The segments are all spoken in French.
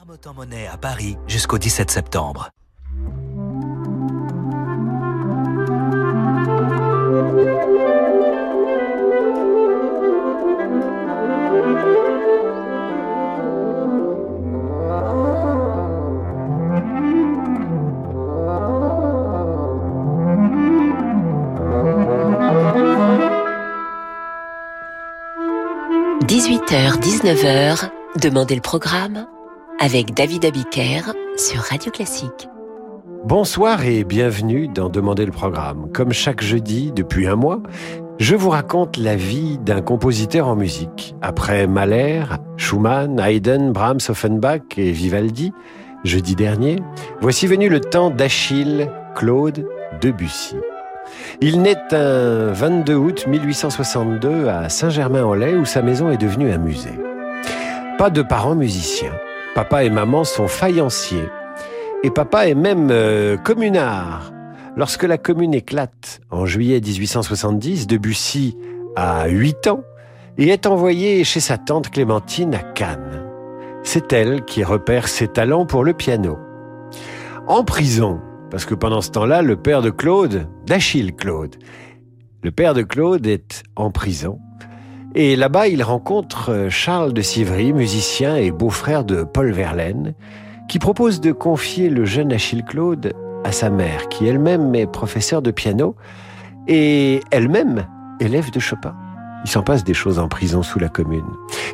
Marmottan monnaie à Paris jusqu'au 17 septembre. – 18h-19h, Demandez le programme avec David Abiker sur Radio Classique. Bonsoir et bienvenue dans Demandez le programme. Comme chaque jeudi depuis un mois, je vous raconte la vie d'un compositeur en musique. Après Mahler, Schumann, Haydn, Brahms, Offenbach et Vivaldi, jeudi dernier, voici venu le temps d'Achille Claude Debussy. Il naît un 22 août 1862 à Saint-Germain-en-Laye où sa maison est devenue un musée. Pas de parents musiciens. Papa et maman sont faïenciers. Et papa est même euh, communard. Lorsque la commune éclate en juillet 1870, Debussy a 8 ans et est envoyé chez sa tante Clémentine à Cannes. C'est elle qui repère ses talents pour le piano. En prison, parce que pendant ce temps-là, le père de Claude, d'Achille Claude, le père de Claude est en prison et là-bas, il rencontre euh, Charles de Sivry, musicien et beau-frère de Paul Verlaine, qui propose de confier le jeune Achille Claude à sa mère, qui elle-même est professeure de piano et elle-même élève de Chopin. Il s'en passe des choses en prison sous la commune.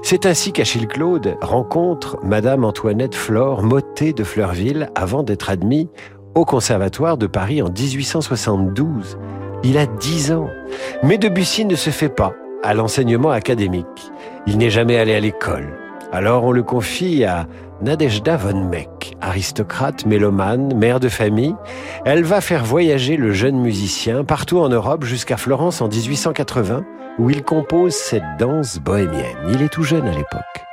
C'est ainsi qu'Achille Claude rencontre Madame Antoinette Flore, motée de Fleurville, avant d'être admis au Conservatoire de Paris en 1872. Il a dix ans. Mais Debussy ne se fait pas à l'enseignement académique. Il n'est jamais allé à l'école. Alors on le confie à Nadejda von Meck, aristocrate, mélomane, mère de famille. Elle va faire voyager le jeune musicien partout en Europe jusqu'à Florence en 1880, où il compose cette danse bohémienne. Il est tout jeune à l'époque.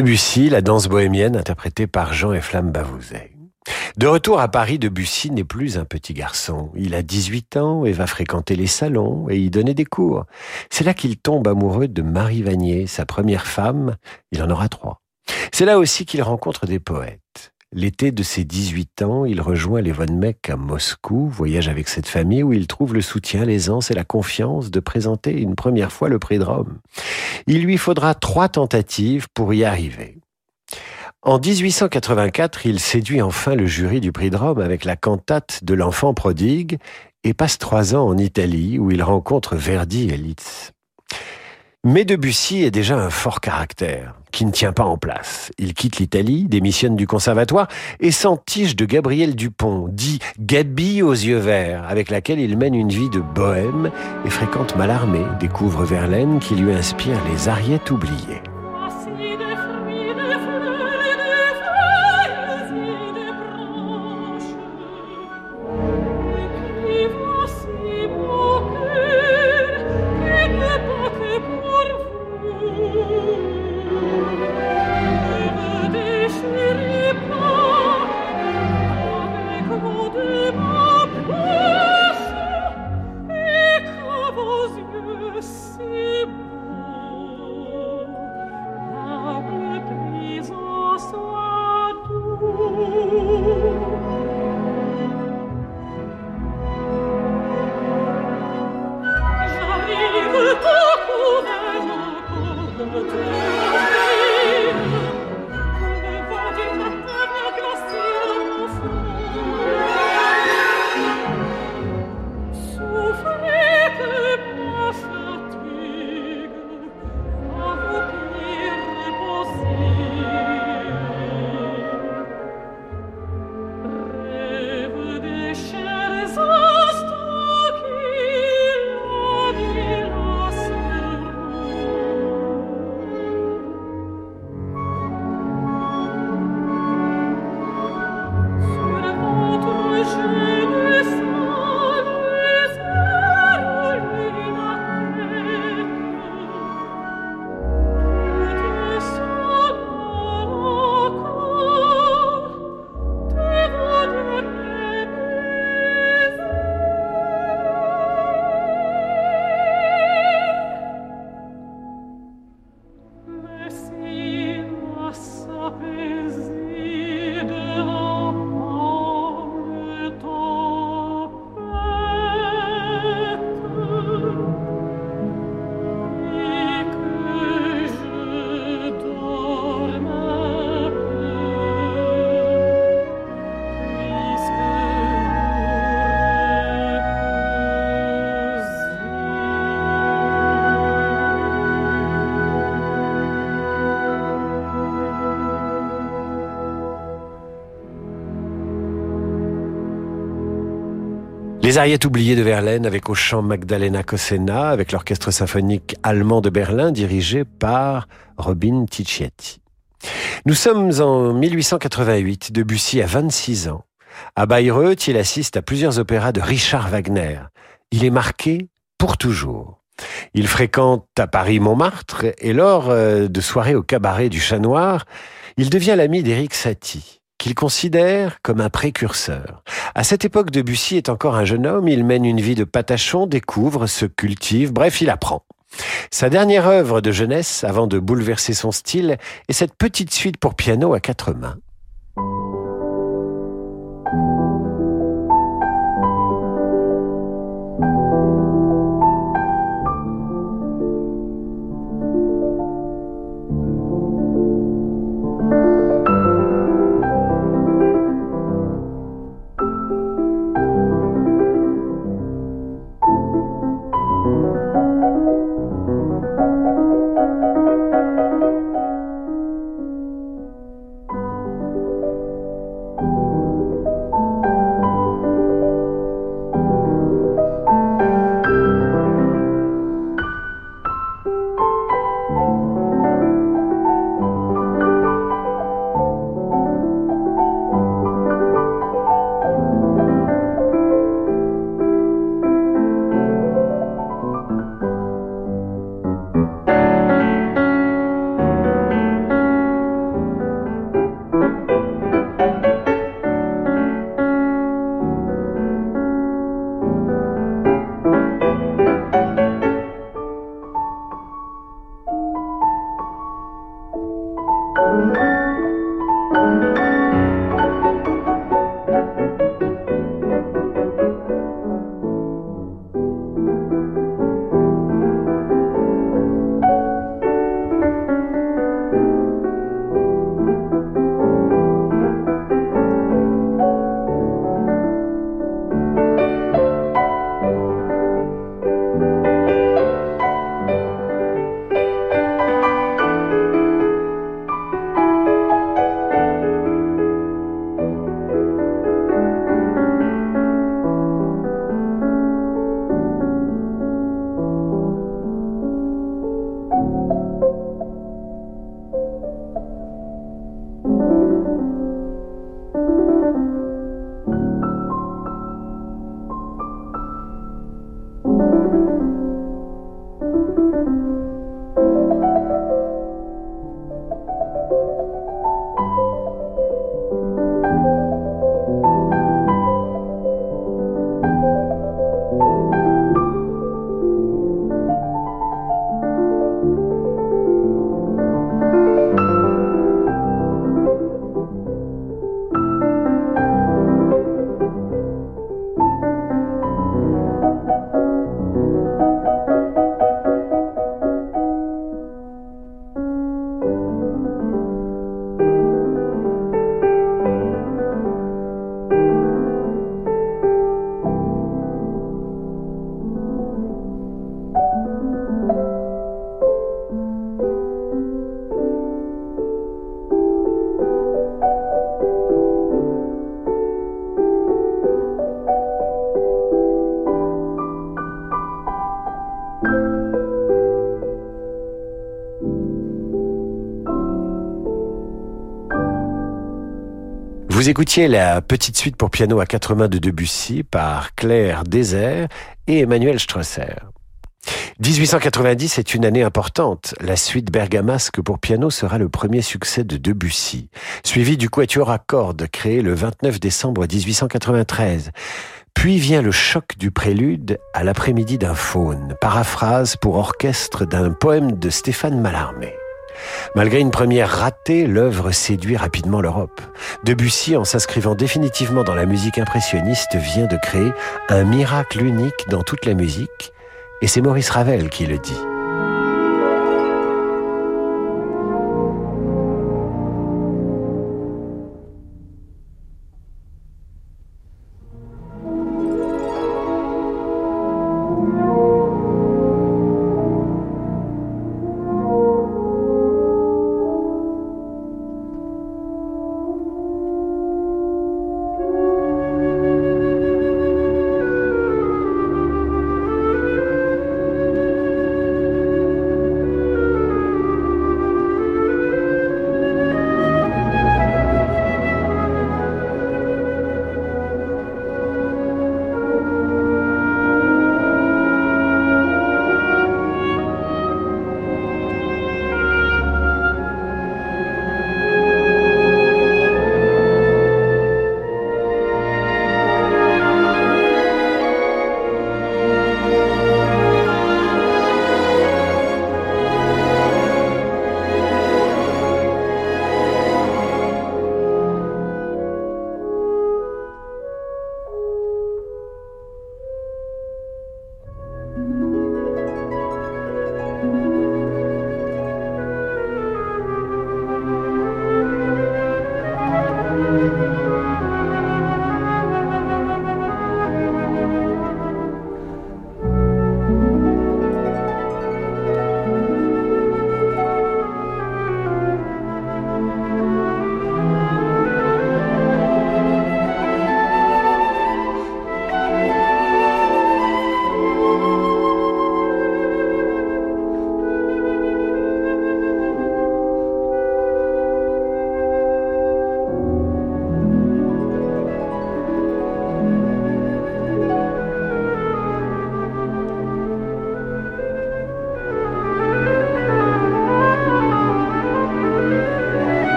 Debussy, la danse bohémienne interprétée par Jean et Flamme Bavouzet. De retour à Paris, Debussy n'est plus un petit garçon. Il a 18 ans et va fréquenter les salons et y donner des cours. C'est là qu'il tombe amoureux de Marie Vanier, sa première femme. Il en aura trois. C'est là aussi qu'il rencontre des poètes. L'été de ses 18 ans, il rejoint les Von Meck à Moscou, voyage avec cette famille où il trouve le soutien, l'aisance et la confiance de présenter une première fois le prix de Rome. Il lui faudra trois tentatives pour y arriver. En 1884, il séduit enfin le jury du prix de Rome avec la cantate de l'enfant prodigue et passe trois ans en Italie où il rencontre Verdi et Liszt. Mais Debussy est déjà un fort caractère, qui ne tient pas en place. Il quitte l'Italie, démissionne du conservatoire et s'entiche de Gabriel Dupont, dit Gabi aux yeux verts, avec laquelle il mène une vie de bohème et fréquente Mallarmé, découvre Verlaine qui lui inspire les ariettes oubliées. Les Ariettes oubliées de Verlaine avec au chant Magdalena Cosena, avec l'orchestre symphonique allemand de Berlin dirigé par Robin Ticietti. Nous sommes en 1888, Debussy a 26 ans. À Bayreuth, il assiste à plusieurs opéras de Richard Wagner. Il est marqué pour toujours. Il fréquente à Paris Montmartre et lors euh, de soirées au cabaret du Chat Noir, il devient l'ami d'Éric Satie qu'il considère comme un précurseur. À cette époque, Debussy est encore un jeune homme, il mène une vie de patachon, découvre, se cultive, bref, il apprend. Sa dernière œuvre de jeunesse, avant de bouleverser son style, est cette petite suite pour piano à quatre mains. Écoutiez la petite suite pour piano à quatre mains de Debussy par Claire Désert et Emmanuel Strasser. 1890 est une année importante. La suite bergamasque pour piano sera le premier succès de Debussy, suivi du quatuor à cordes créé le 29 décembre 1893. Puis vient le choc du prélude à l'après-midi d'un faune, paraphrase pour orchestre d'un poème de Stéphane Mallarmé. Malgré une première ratée, l'œuvre séduit rapidement l'Europe. Debussy, en s'inscrivant définitivement dans la musique impressionniste, vient de créer un miracle unique dans toute la musique, et c'est Maurice Ravel qui le dit.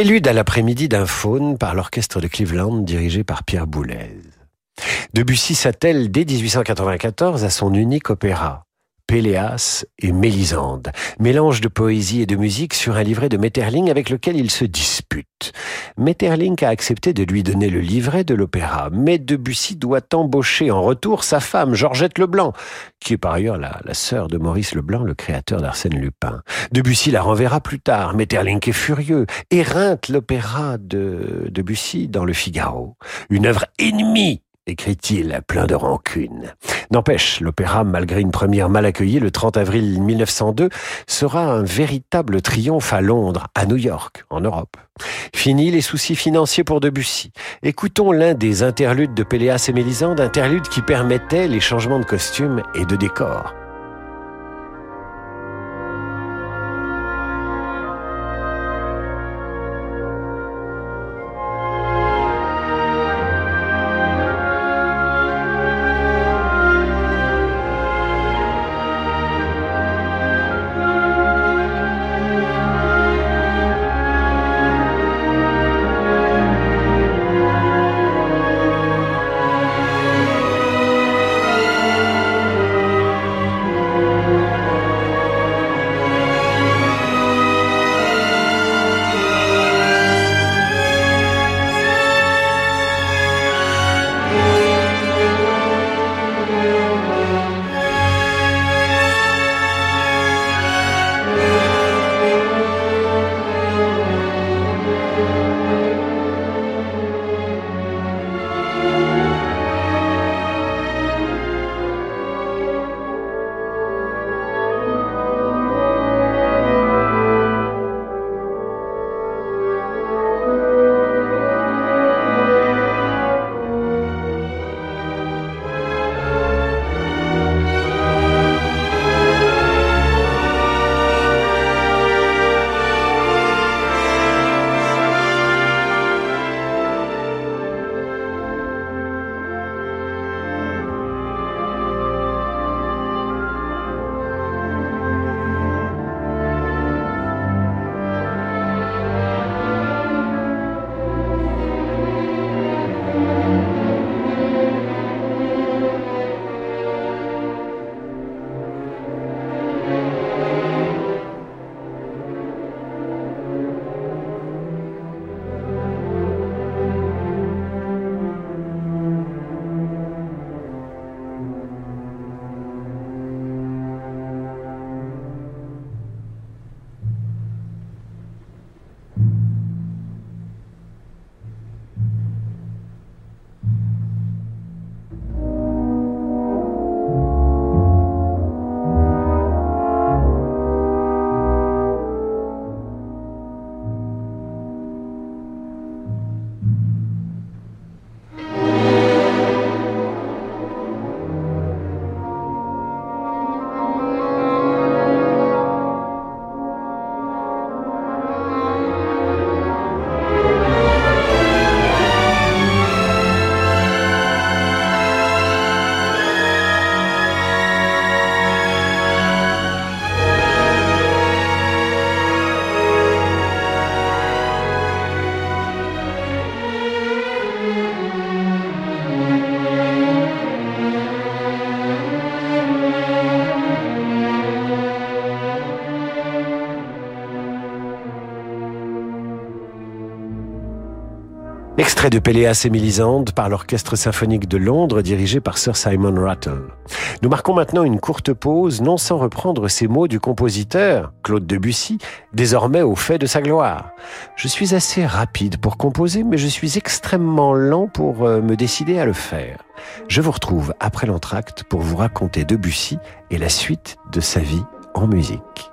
Prélude à l'après-midi d'un faune par l'orchestre de Cleveland dirigé par Pierre Boulez. Debussy s'attelle dès 1894 à son unique opéra, Péléas et Mélisande, mélange de poésie et de musique sur un livret de Metterling avec lequel il se dispute. Metterling a accepté de lui donner le livret de l'opéra, mais Debussy doit embaucher en retour sa femme, Georgette Leblanc, qui est par ailleurs la, la sœur de Maurice Leblanc, le créateur d'Arsène Lupin. Debussy la renverra plus tard. Metterling est furieux, éreinte l'opéra de Debussy dans le Figaro. Une œuvre ennemie écrit-il, plein de rancune. N'empêche, l'opéra, malgré une première mal accueillie le 30 avril 1902, sera un véritable triomphe à Londres, à New York, en Europe. Fini les soucis financiers pour Debussy. Écoutons l'un des interludes de Péléas et Mélisande, interlude qui permettait les changements de costumes et de décors. Extrait de Péléas et Mélisande par l'Orchestre symphonique de Londres dirigé par Sir Simon Rattle. Nous marquons maintenant une courte pause, non sans reprendre ces mots du compositeur, Claude Debussy, désormais au fait de sa gloire. Je suis assez rapide pour composer, mais je suis extrêmement lent pour euh, me décider à le faire. Je vous retrouve après l'entracte pour vous raconter Debussy et la suite de sa vie en musique.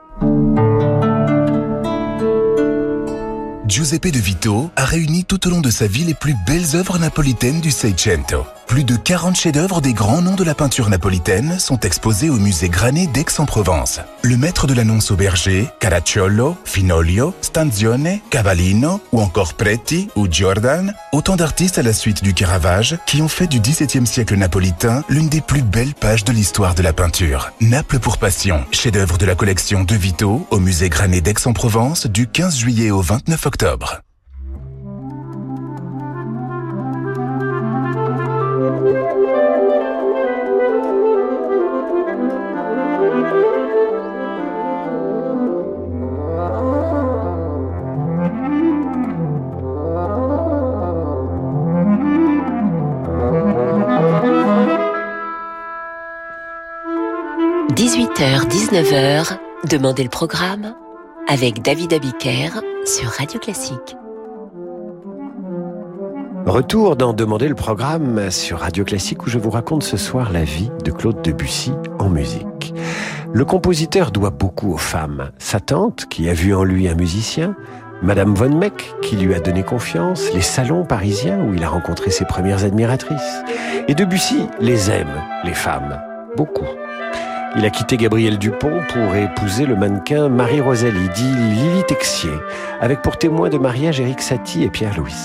Giuseppe De Vito a réuni tout au long de sa vie les plus belles œuvres napolitaines du Seicento. Plus de 40 chefs-d'œuvre des grands noms de la peinture napolitaine sont exposés au musée Granet d'Aix-en-Provence. Le maître de l'annonce au berger, Caracciolo, Finolio, Stanzione, Cavallino ou encore Preti ou Giordan, autant d'artistes à la suite du Caravage qui ont fait du XVIIe siècle napolitain l'une des plus belles pages de l'histoire de la peinture. Naples pour passion, chef-d'œuvre de la collection De Vito au musée Granet d'Aix-en-Provence du 15 juillet au 29 octobre. 19h, Demandez le programme avec David Abiker sur Radio Classique. Retour dans Demander le programme sur Radio Classique où je vous raconte ce soir la vie de Claude Debussy en musique. Le compositeur doit beaucoup aux femmes. Sa tante, qui a vu en lui un musicien, Madame von Meck, qui lui a donné confiance, les salons parisiens où il a rencontré ses premières admiratrices. Et Debussy les aime, les femmes, beaucoup. Il a quitté Gabriel Dupont pour épouser le mannequin Marie-Rosalie, dit Lily Texier, avec pour témoin de mariage Éric Satie et Pierre Louis.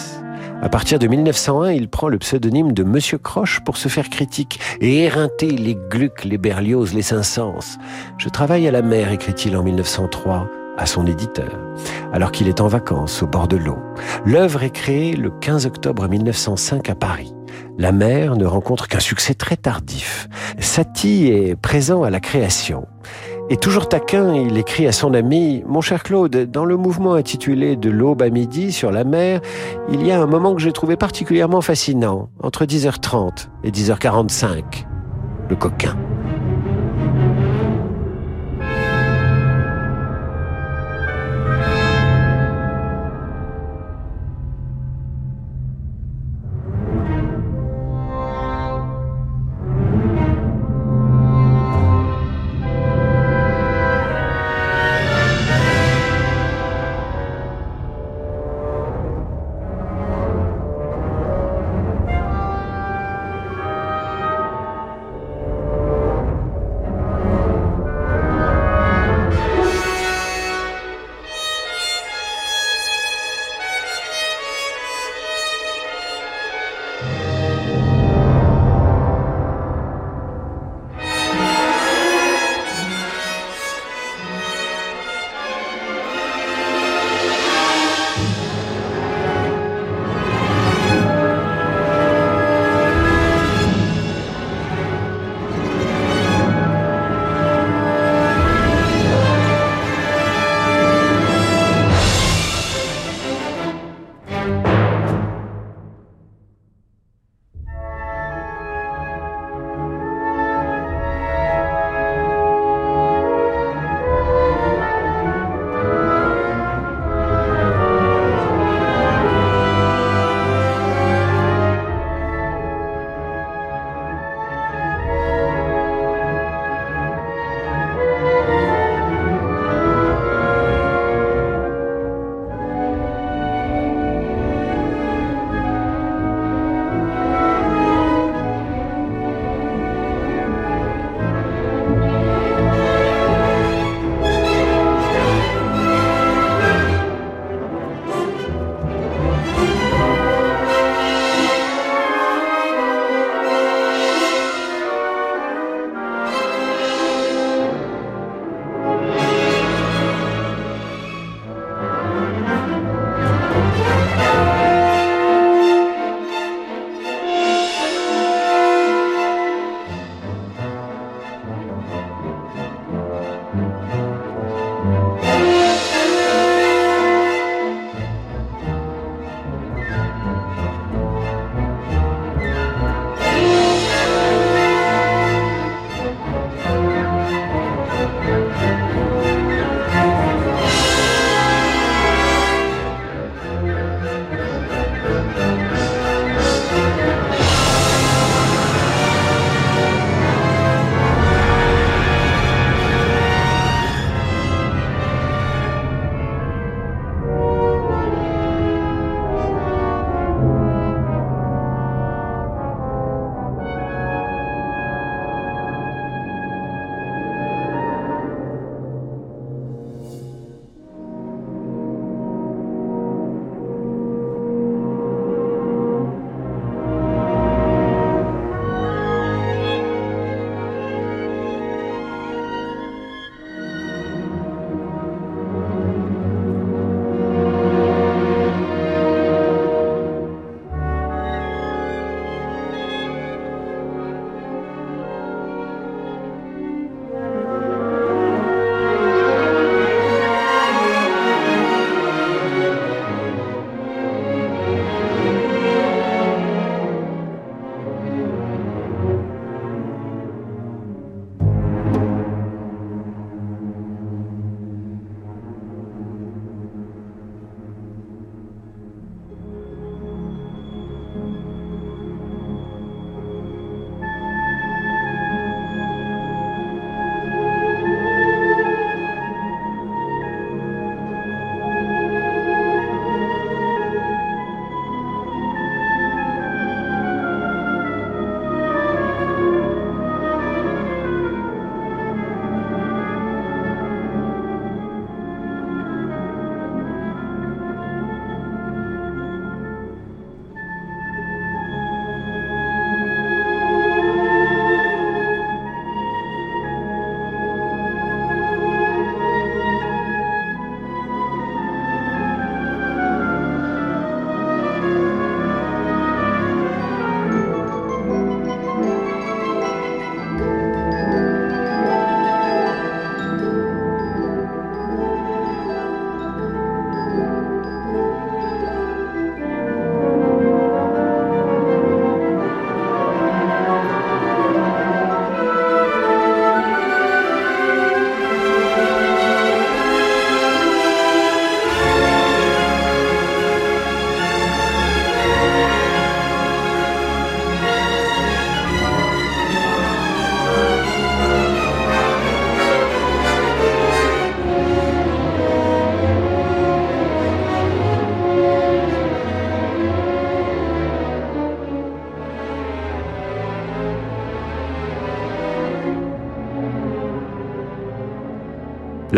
À partir de 1901, il prend le pseudonyme de Monsieur Croche pour se faire critique et éreinter les Gluck, les Berlioz, les Saint-Saëns. Je travaille à la mer, écrit-il en 1903 à son éditeur, alors qu'il est en vacances au bord de l'eau. L'œuvre est créée le 15 octobre 1905 à Paris. La mer ne rencontre qu'un succès très tardif. Satie est présent à la création. Et toujours taquin, il écrit à son ami Mon cher Claude, dans le mouvement intitulé De l'aube à midi sur la mer, il y a un moment que j'ai trouvé particulièrement fascinant, entre 10h30 et 10h45. Le coquin.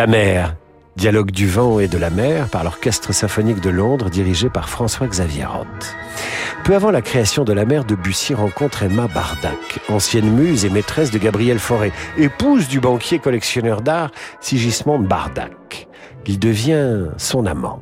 La mer, dialogue du vent et de la mer par l'Orchestre symphonique de Londres dirigé par François-Xavier Roth. Peu avant la création de la mer, Debussy rencontre Emma Bardac, ancienne muse et maîtresse de Gabriel Fauré, épouse du banquier collectionneur d'art Sigismond Bardac. Il devient son amant.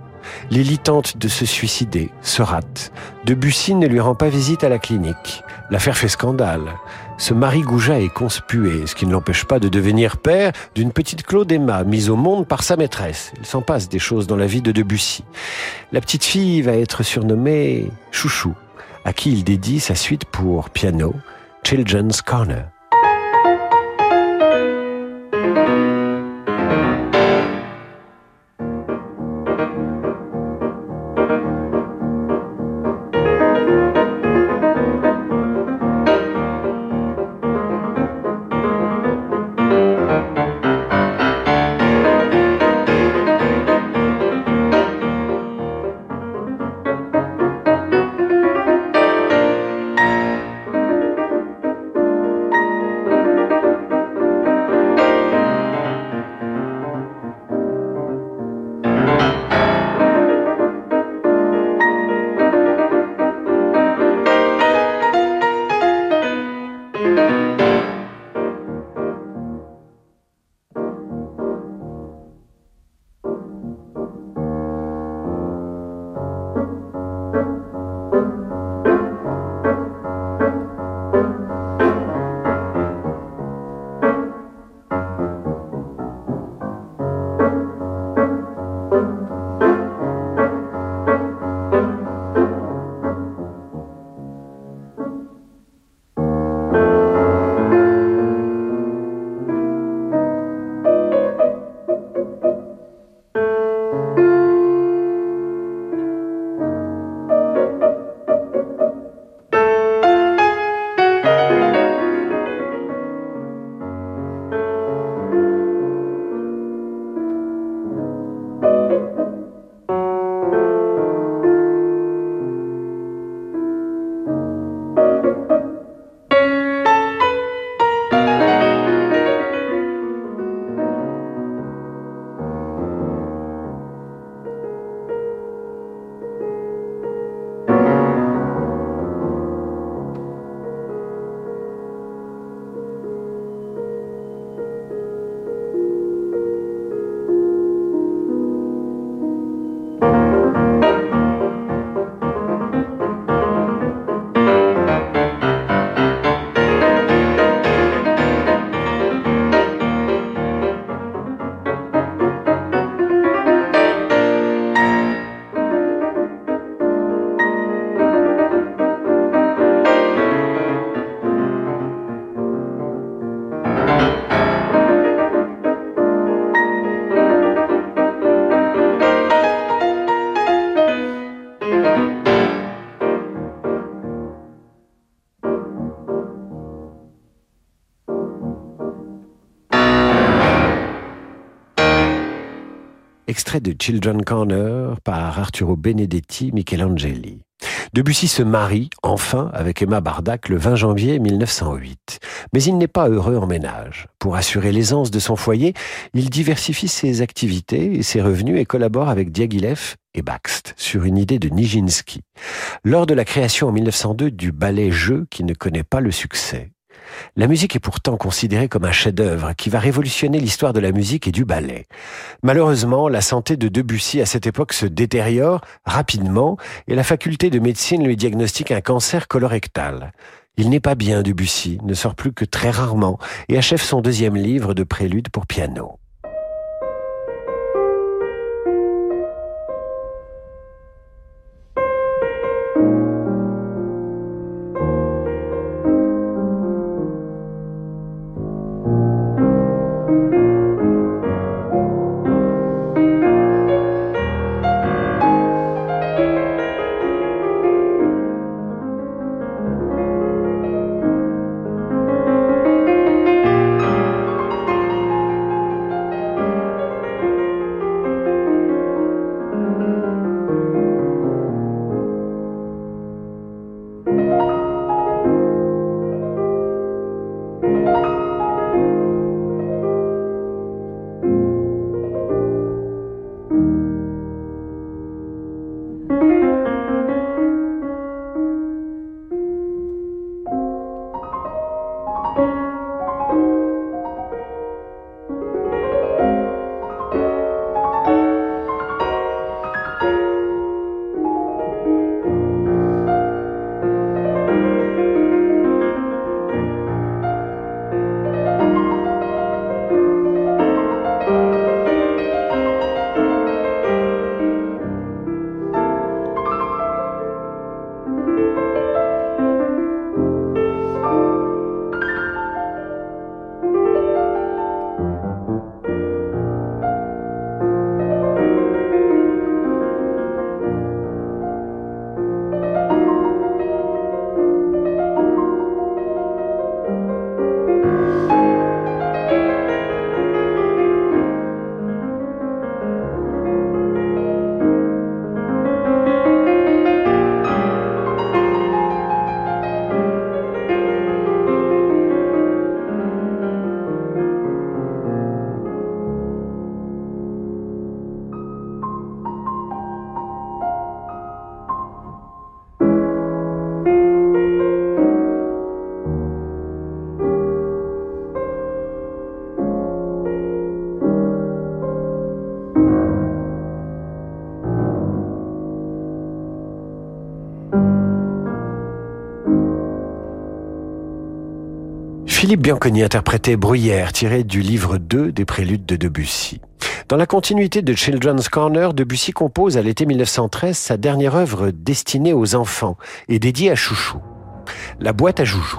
Lily tente de se suicider, se rate. Debussy ne lui rend pas visite à la clinique. L'affaire fait scandale. Ce mari Gouja est conspué, ce qui ne l'empêche pas de devenir père d'une petite Claude Emma, mise au monde par sa maîtresse. Il s'en passe des choses dans la vie de Debussy. La petite fille va être surnommée Chouchou, à qui il dédie sa suite pour piano, Children's Corner. De Children Corner par Arturo Benedetti Michelangeli. Debussy se marie, enfin, avec Emma Bardac le 20 janvier 1908. Mais il n'est pas heureux en ménage. Pour assurer l'aisance de son foyer, il diversifie ses activités et ses revenus et collabore avec Diaghilev et Baxt sur une idée de Nijinsky. Lors de la création en 1902 du ballet Jeu qui ne connaît pas le succès, la musique est pourtant considérée comme un chef-d'œuvre qui va révolutionner l'histoire de la musique et du ballet. Malheureusement, la santé de Debussy à cette époque se détériore rapidement et la faculté de médecine lui diagnostique un cancer colorectal. Il n'est pas bien, Debussy, ne sort plus que très rarement et achève son deuxième livre de prélude pour piano. Philippe Bianconi interprétait Bruyère, tiré du livre 2 des préludes de Debussy. Dans la continuité de Children's Corner, Debussy compose à l'été 1913 sa dernière œuvre destinée aux enfants et dédiée à Chouchou. La boîte à joujou.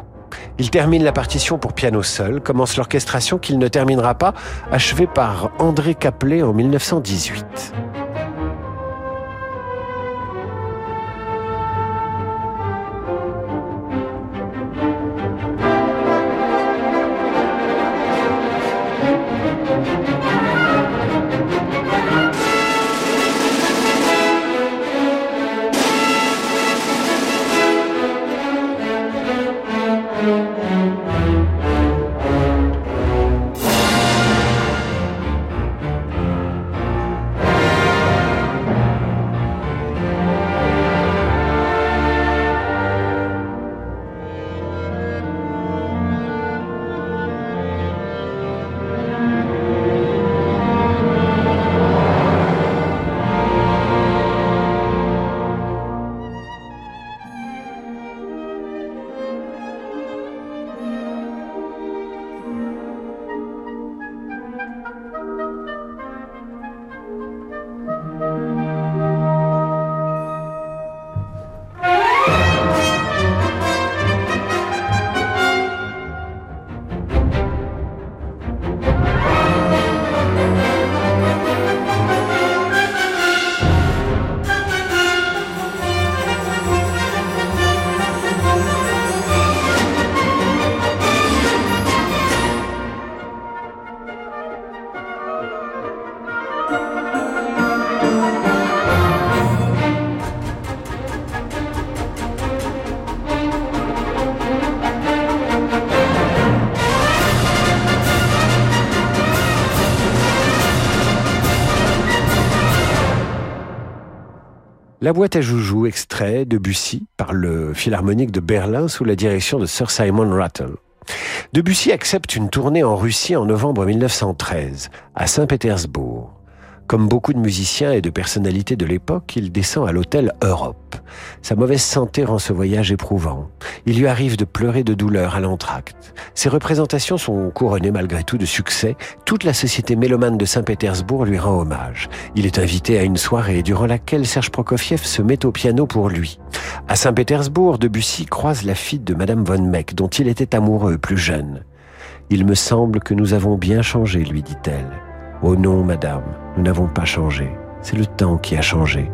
Il termine la partition pour piano seul, commence l'orchestration qu'il ne terminera pas, achevée par André Caplet en 1918. La boîte à joujoux, extrait de Bussy par le Philharmonique de Berlin sous la direction de Sir Simon Rattle. Debussy accepte une tournée en Russie en novembre 1913, à Saint-Pétersbourg. Comme beaucoup de musiciens et de personnalités de l'époque, il descend à l'hôtel Europe. Sa mauvaise santé rend ce voyage éprouvant. Il lui arrive de pleurer de douleur à l'entracte. Ses représentations sont couronnées malgré tout de succès. Toute la société mélomane de Saint-Pétersbourg lui rend hommage. Il est invité à une soirée durant laquelle Serge Prokofiev se met au piano pour lui. À Saint-Pétersbourg, Debussy croise la fille de Madame von Meck, dont il était amoureux plus jeune. Il me semble que nous avons bien changé, lui dit-elle. Oh non, madame, nous n'avons pas changé. C'est le temps qui a changé.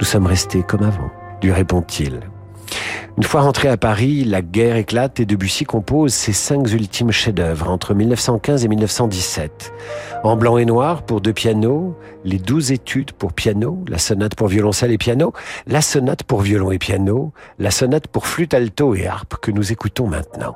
Nous sommes restés comme avant, lui répond-il. Une fois rentré à Paris, la guerre éclate et Debussy compose ses cinq ultimes chefs-d'œuvre entre 1915 et 1917. En blanc et noir pour deux pianos, les douze études pour piano, la sonate pour violoncelle et piano, la sonate pour violon et piano, la sonate pour flûte alto et harpe que nous écoutons maintenant.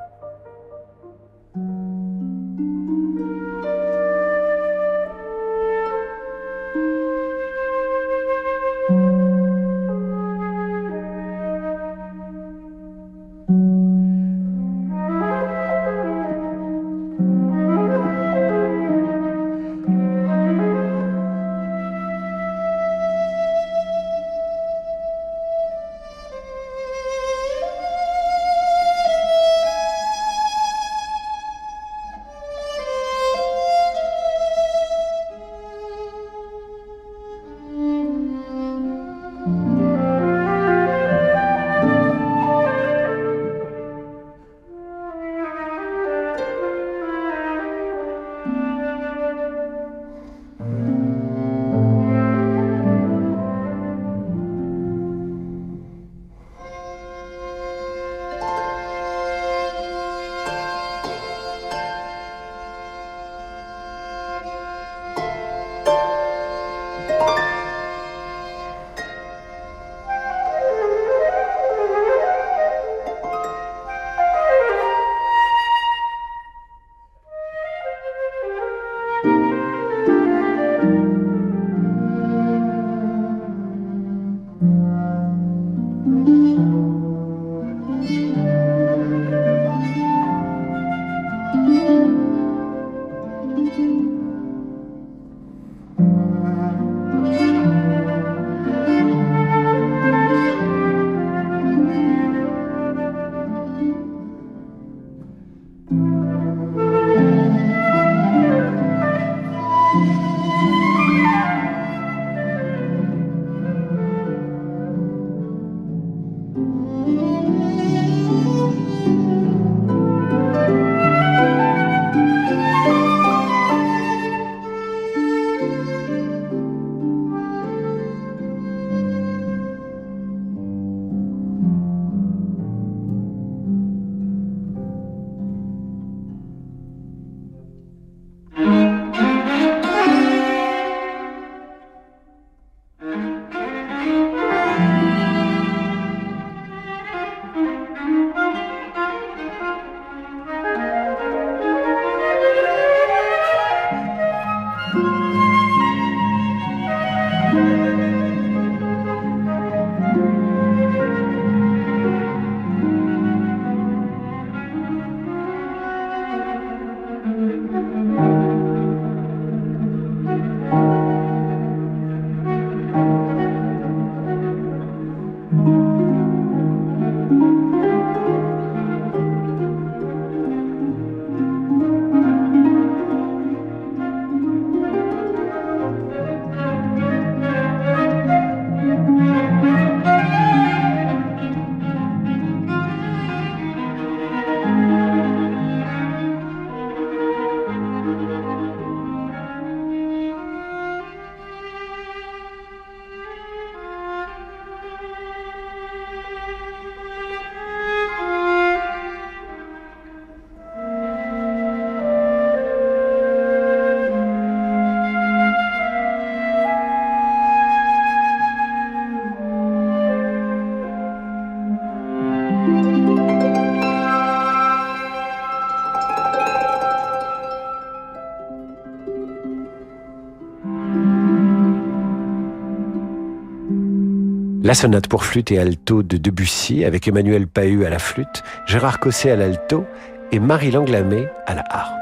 La sonate pour flûte et alto de Debussy avec Emmanuel Pahu à la flûte, Gérard Cosset à l'alto et Marie Langlamé à la harpe.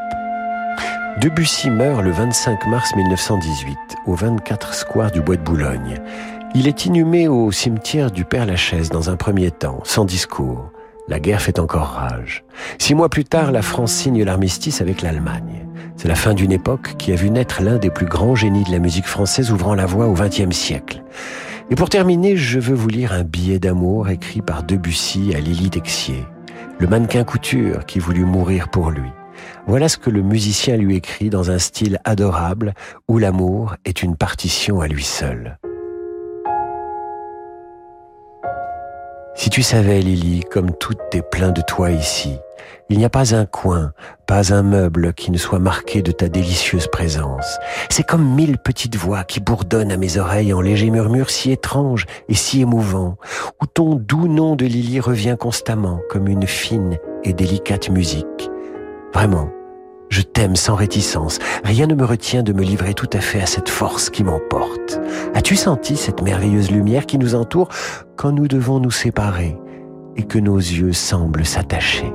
Debussy meurt le 25 mars 1918 au 24 square du Bois de Boulogne. Il est inhumé au cimetière du Père Lachaise dans un premier temps, sans discours. La guerre fait encore rage. Six mois plus tard, la France signe l'armistice avec l'Allemagne. C'est la fin d'une époque qui a vu naître l'un des plus grands génies de la musique française ouvrant la voie au XXe siècle. Et pour terminer, je veux vous lire un billet d'amour écrit par Debussy à Lily Dexier, le mannequin couture qui voulut mourir pour lui. Voilà ce que le musicien lui écrit dans un style adorable où l'amour est une partition à lui seul. Si tu savais, Lily, comme tout est plein de toi ici, il n'y a pas un coin, pas un meuble qui ne soit marqué de ta délicieuse présence. C'est comme mille petites voix qui bourdonnent à mes oreilles en légers murmures si étranges et si émouvants, où ton doux nom de Lily revient constamment comme une fine et délicate musique. Vraiment, je t'aime sans réticence. Rien ne me retient de me livrer tout à fait à cette force qui m'emporte. As-tu senti cette merveilleuse lumière qui nous entoure quand nous devons nous séparer et que nos yeux semblent s'attacher?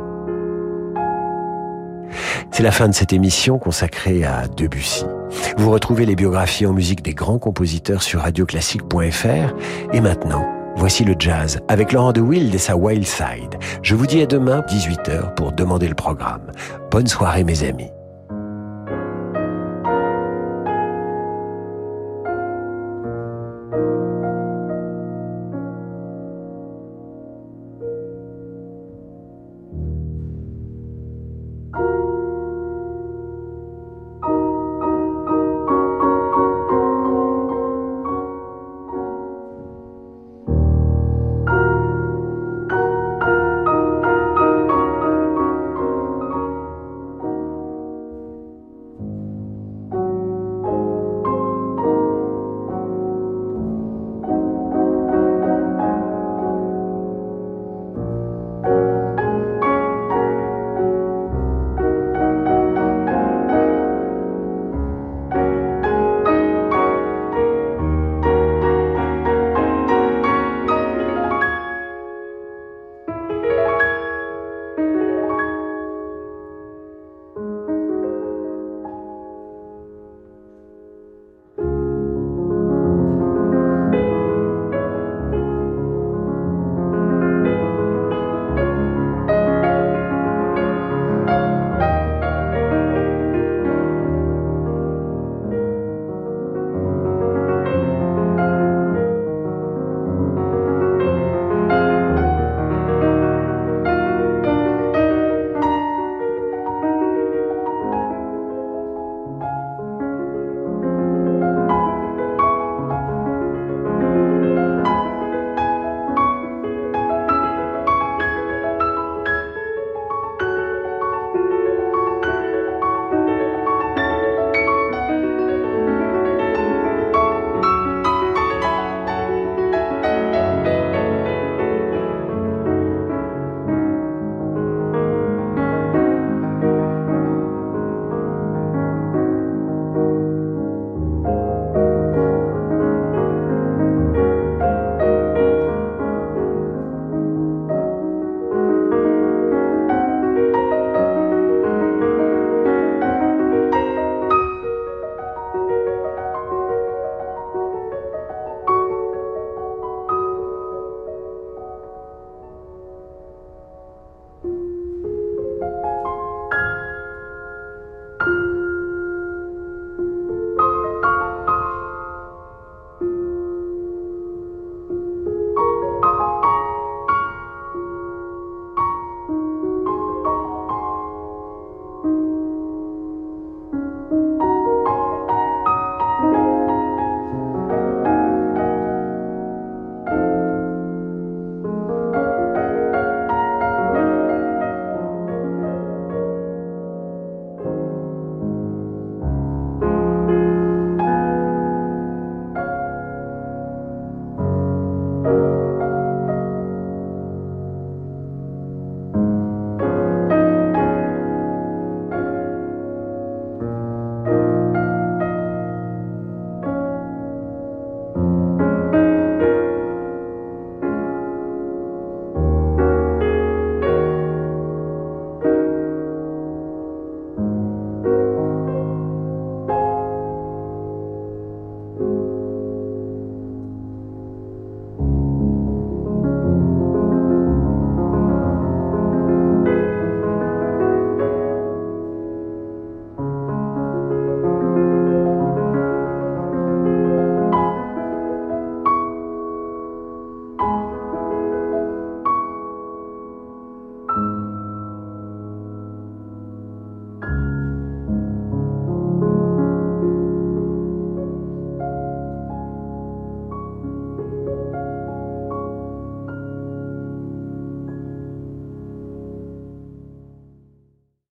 C'est la fin de cette émission consacrée à Debussy. Vous retrouvez les biographies en musique des grands compositeurs sur radioclassique.fr et maintenant, voici le jazz avec Laurent de Wild et sa Wild Side. Je vous dis à demain 18h pour demander le programme. Bonne soirée mes amis.